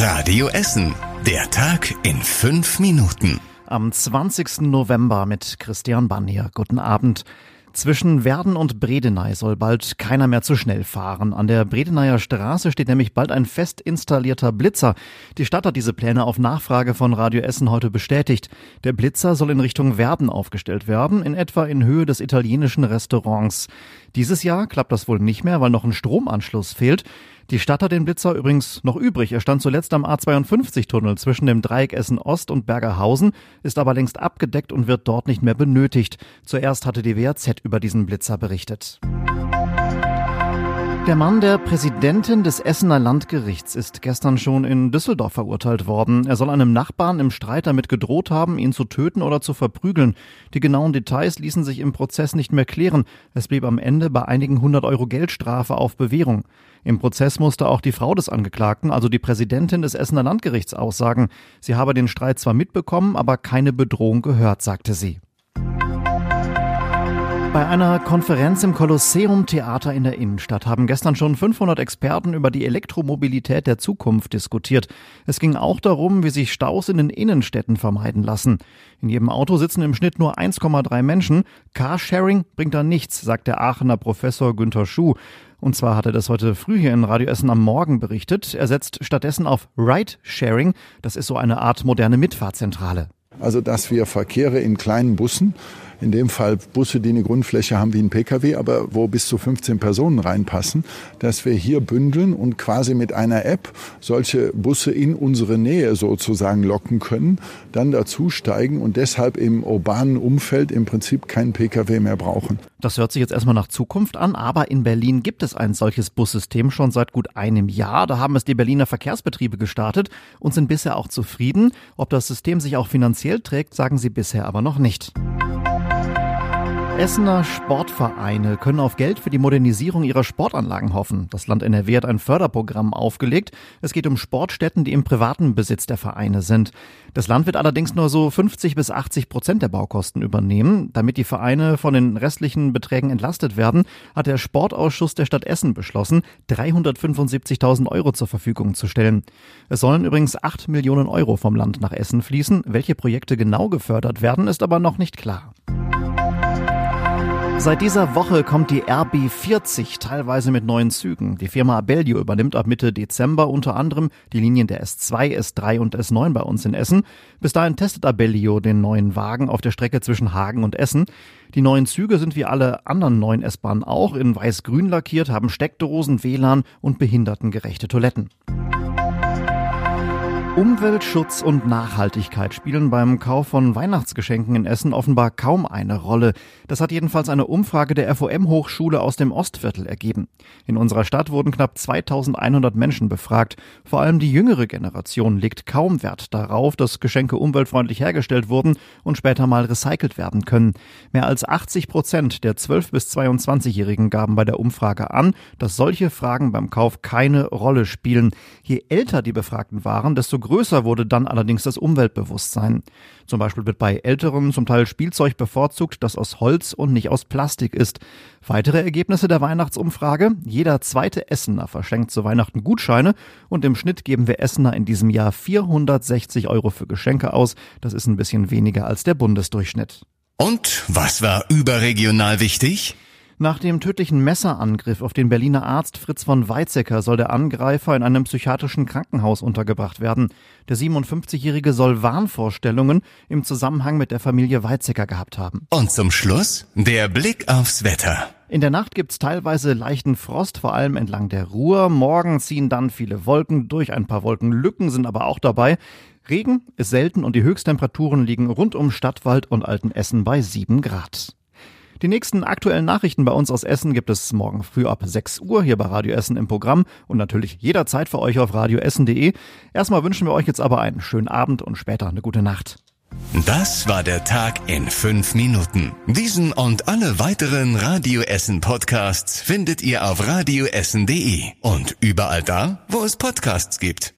Radio Essen. Der Tag in fünf Minuten. Am 20. November mit Christian Bannier. Guten Abend. Zwischen Werden und Bredeney soll bald keiner mehr zu schnell fahren. An der Bredeneier Straße steht nämlich bald ein fest installierter Blitzer. Die Stadt hat diese Pläne auf Nachfrage von Radio Essen heute bestätigt. Der Blitzer soll in Richtung Werden aufgestellt werden, in etwa in Höhe des italienischen Restaurants. Dieses Jahr klappt das wohl nicht mehr, weil noch ein Stromanschluss fehlt. Die Stadt hat den Blitzer übrigens noch übrig. Er stand zuletzt am A52-Tunnel zwischen dem Dreieck Essen Ost und Bergerhausen, ist aber längst abgedeckt und wird dort nicht mehr benötigt. Zuerst hatte die WAZ über diesen Blitzer berichtet. Der Mann der Präsidentin des Essener Landgerichts ist gestern schon in Düsseldorf verurteilt worden. Er soll einem Nachbarn im Streit damit gedroht haben, ihn zu töten oder zu verprügeln. Die genauen Details ließen sich im Prozess nicht mehr klären. Es blieb am Ende bei einigen hundert Euro Geldstrafe auf Bewährung. Im Prozess musste auch die Frau des Angeklagten, also die Präsidentin des Essener Landgerichts, aussagen. Sie habe den Streit zwar mitbekommen, aber keine Bedrohung gehört, sagte sie. Bei einer Konferenz im Kolosseum Theater in der Innenstadt haben gestern schon 500 Experten über die Elektromobilität der Zukunft diskutiert. Es ging auch darum, wie sich Staus in den Innenstädten vermeiden lassen. In jedem Auto sitzen im Schnitt nur 1,3 Menschen. Carsharing bringt da nichts, sagt der Aachener Professor Günther Schuh. Und zwar hat er das heute früh hier in Radio Essen am Morgen berichtet. Er setzt stattdessen auf Ride-Sharing. Das ist so eine Art moderne Mitfahrzentrale. Also, dass wir Verkehre in kleinen Bussen in dem Fall Busse, die eine Grundfläche haben wie ein Pkw, aber wo bis zu 15 Personen reinpassen, dass wir hier bündeln und quasi mit einer App solche Busse in unsere Nähe sozusagen locken können, dann dazusteigen und deshalb im urbanen Umfeld im Prinzip keinen Pkw mehr brauchen. Das hört sich jetzt erstmal nach Zukunft an, aber in Berlin gibt es ein solches Bussystem schon seit gut einem Jahr. Da haben es die Berliner Verkehrsbetriebe gestartet und sind bisher auch zufrieden. Ob das System sich auch finanziell trägt, sagen sie bisher aber noch nicht. Essener Sportvereine können auf Geld für die Modernisierung ihrer Sportanlagen hoffen. Das Land NRW hat ein Förderprogramm aufgelegt. Es geht um Sportstätten, die im privaten Besitz der Vereine sind. Das Land wird allerdings nur so 50 bis 80 Prozent der Baukosten übernehmen. Damit die Vereine von den restlichen Beträgen entlastet werden, hat der Sportausschuss der Stadt Essen beschlossen, 375.000 Euro zur Verfügung zu stellen. Es sollen übrigens 8 Millionen Euro vom Land nach Essen fließen. Welche Projekte genau gefördert werden, ist aber noch nicht klar. Seit dieser Woche kommt die RB40 teilweise mit neuen Zügen. Die Firma Abellio übernimmt ab Mitte Dezember unter anderem die Linien der S2, S3 und S9 bei uns in Essen. Bis dahin testet Abellio den neuen Wagen auf der Strecke zwischen Hagen und Essen. Die neuen Züge sind wie alle anderen neuen S-Bahnen auch in weiß-grün lackiert, haben Steckdosen, WLAN und behindertengerechte Toiletten. Umweltschutz und Nachhaltigkeit spielen beim Kauf von Weihnachtsgeschenken in Essen offenbar kaum eine Rolle. Das hat jedenfalls eine Umfrage der FOM-Hochschule aus dem Ostviertel ergeben. In unserer Stadt wurden knapp 2100 Menschen befragt. Vor allem die jüngere Generation legt kaum Wert darauf, dass Geschenke umweltfreundlich hergestellt wurden und später mal recycelt werden können. Mehr als 80 Prozent der 12- bis 22-Jährigen gaben bei der Umfrage an, dass solche Fragen beim Kauf keine Rolle spielen. Je älter die Befragten waren, desto größer wurde dann allerdings das Umweltbewusstsein. Zum Beispiel wird bei älteren zum Teil Spielzeug bevorzugt, das aus Holz und nicht aus Plastik ist. Weitere Ergebnisse der Weihnachtsumfrage. Jeder zweite Essener verschenkt zu Weihnachten Gutscheine und im Schnitt geben wir Essener in diesem Jahr 460 Euro für Geschenke aus. Das ist ein bisschen weniger als der Bundesdurchschnitt. Und was war überregional wichtig? Nach dem tödlichen Messerangriff auf den Berliner Arzt Fritz von Weizsäcker soll der Angreifer in einem psychiatrischen Krankenhaus untergebracht werden. Der 57-Jährige soll Wahnvorstellungen im Zusammenhang mit der Familie Weizsäcker gehabt haben. Und zum Schluss der Blick aufs Wetter. In der Nacht gibt's teilweise leichten Frost, vor allem entlang der Ruhr. Morgen ziehen dann viele Wolken durch, ein paar Wolkenlücken sind aber auch dabei. Regen ist selten und die Höchsttemperaturen liegen rund um Stadtwald und Altenessen bei 7 Grad. Die nächsten aktuellen Nachrichten bei uns aus Essen gibt es morgen früh ab 6 Uhr hier bei Radio Essen im Programm und natürlich jederzeit für euch auf radioessen.de. Erstmal wünschen wir euch jetzt aber einen schönen Abend und später eine gute Nacht. Das war der Tag in fünf Minuten. Diesen und alle weiteren Radio Essen Podcasts findet ihr auf radioessen.de und überall da, wo es Podcasts gibt.